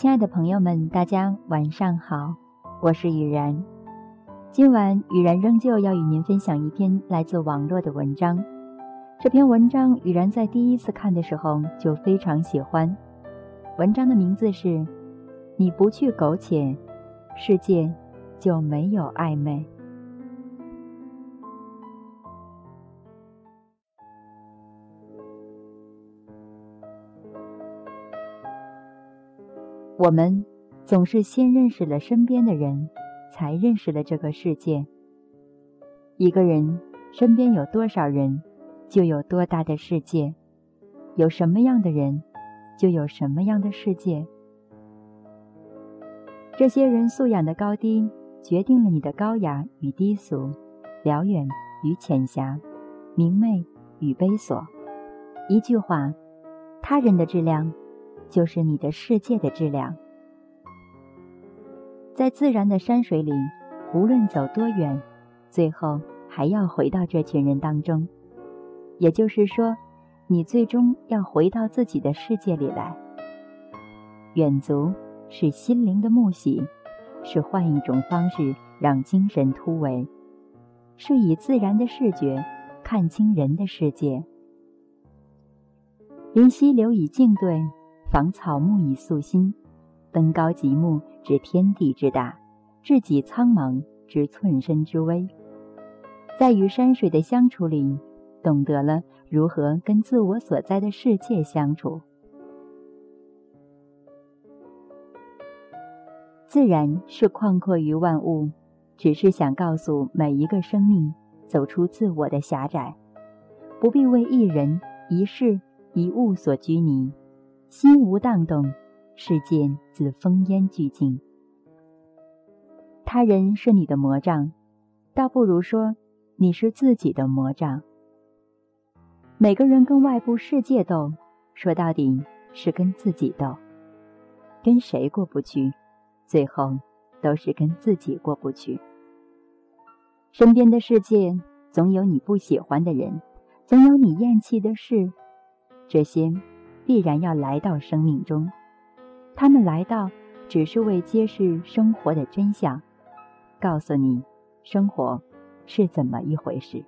亲爱的朋友们，大家晚上好，我是雨然。今晚雨然仍旧要与您分享一篇来自网络的文章。这篇文章雨然在第一次看的时候就非常喜欢。文章的名字是：你不去苟且，世界就没有暧昧。我们总是先认识了身边的人，才认识了这个世界。一个人身边有多少人，就有多大的世界；有什么样的人，就有什么样的世界。这些人素养的高低，决定了你的高雅与低俗，辽远与浅狭，明媚与悲琐。一句话，他人的质量。就是你的世界的质量。在自然的山水里，无论走多远，最后还要回到这群人当中。也就是说，你最终要回到自己的世界里来。远足是心灵的沐洗，是换一种方式让精神突围，是以自然的视觉看清人的世界。林溪流以静对。访草木以素心，登高极目，知天地之大；志己苍茫，知寸身之微。在与山水的相处里，懂得了如何跟自我所在的世界相处。自然是旷阔于万物，只是想告诉每一个生命，走出自我的狭窄，不必为一人、一事、一物所拘泥。心无荡动，世界自烽烟俱尽。他人是你的魔杖，倒不如说你是自己的魔杖。每个人跟外部世界斗，说到底是跟自己斗。跟谁过不去，最后都是跟自己过不去。身边的世界总有你不喜欢的人，总有你厌弃的事，这些。必然要来到生命中，他们来到只是为揭示生活的真相，告诉你生活是怎么一回事。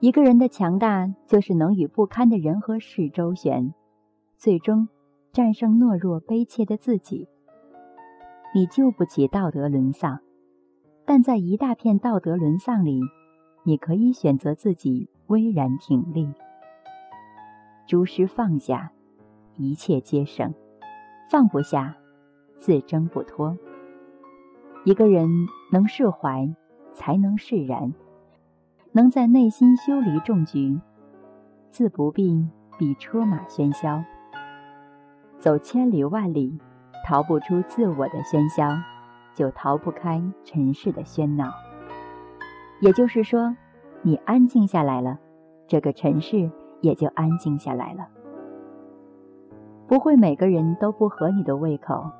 一个人的强大，就是能与不堪的人和事周旋，最终战胜懦弱悲切的自己。你救不起道德沦丧，但在一大片道德沦丧里，你可以选择自己巍然挺立。诸事放下，一切皆生；放不下，自挣不脱。一个人能释怀，才能释然；能在内心修篱种菊，自不必比车马喧嚣。走千里万里，逃不出自我的喧嚣，就逃不开尘世的喧闹。也就是说，你安静下来了，这个尘世。也就安静下来了。不会每个人都不合你的胃口。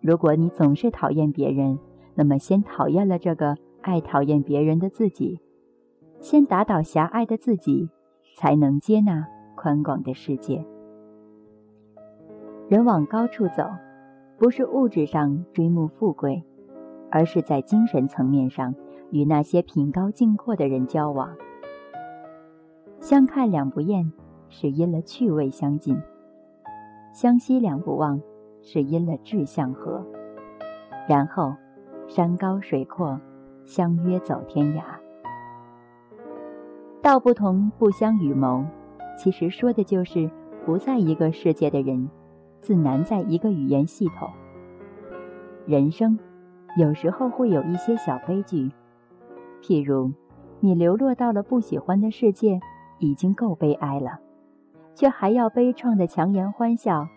如果你总是讨厌别人，那么先讨厌了这个爱讨厌别人的自己，先打倒狭隘的自己，才能接纳宽广的世界。人往高处走，不是物质上追慕富贵，而是在精神层面上与那些品高境阔的人交往。相看两不厌，是因了趣味相近；相惜两不忘，是因了志向合。然后，山高水阔，相约走天涯。道不同不相与谋，其实说的就是不在一个世界的人，自难在一个语言系统。人生有时候会有一些小悲剧，譬如你流落到了不喜欢的世界。已经够悲哀了，却还要悲怆的强颜欢笑，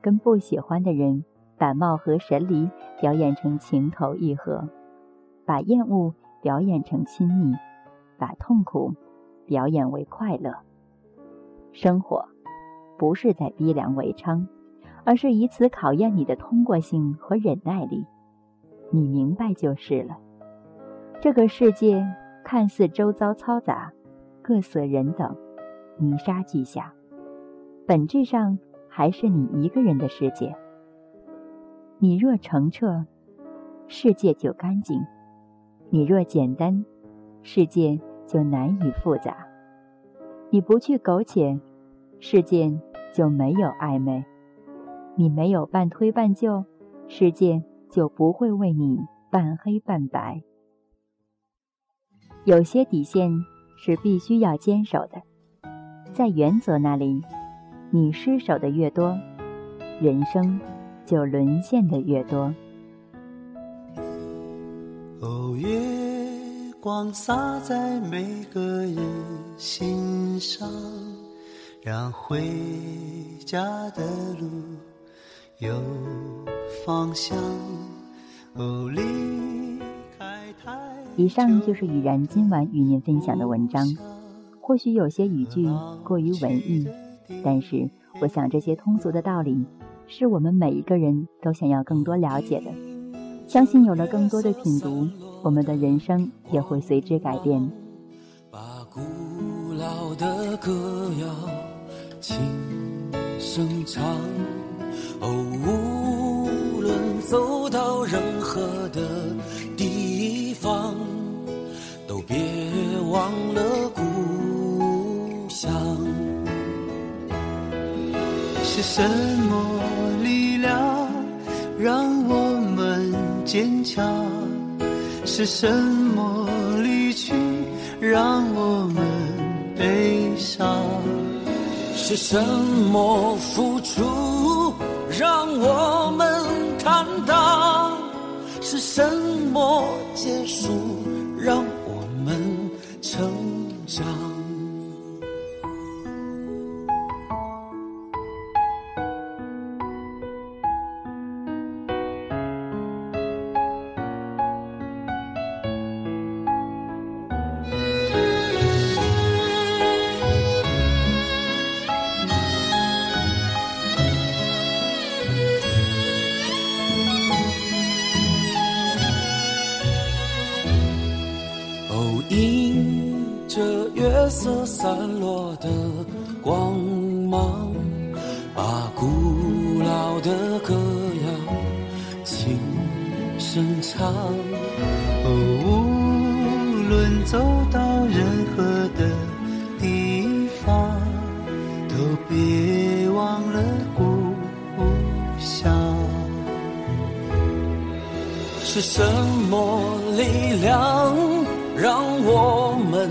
跟不喜欢的人把貌合神离表演成情投意合，把厌恶表演成亲密，把痛苦表演为快乐。生活不是在逼良为娼，而是以此考验你的通过性和忍耐力。你明白就是了。这个世界看似周遭嘈杂。各色人等，泥沙俱下，本质上还是你一个人的世界。你若澄澈，世界就干净；你若简单，世界就难以复杂。你不去苟且，世界就没有暧昧；你没有半推半就，世界就不会为你半黑半白。有些底线是必须要坚守的，在原则那里，你失守的越多，人生就沦陷的越多。哦，月光洒在每个人心上，让回家的路有方向。哦，离。以上就是雨然今晚与您分享的文章。或许有些语句过于文艺，但是我想这些通俗的道理，是我们每一个人都想要更多了解的。相信有了更多的品读，我们的人生也会随之改变。把古老的歌谣轻声唱，哦，走到任何的地方。都别忘了故乡。是什么力量让我们坚强？是什么离去让我们悲伤？是什么付出让我们长大？是什么结束让我们？成长。月色散落的光芒，把古老的歌谣轻声唱。无论走到任何的地方，都别忘了故乡。是什么力量让我们？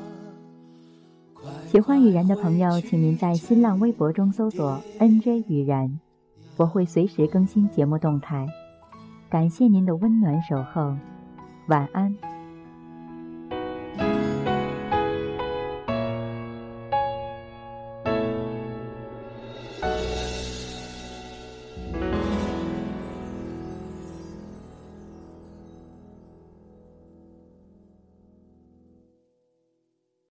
喜欢雨然的朋友，请您在新浪微博中搜索 “nj 雨然”，我会随时更新节目动态。感谢您的温暖守候，晚安。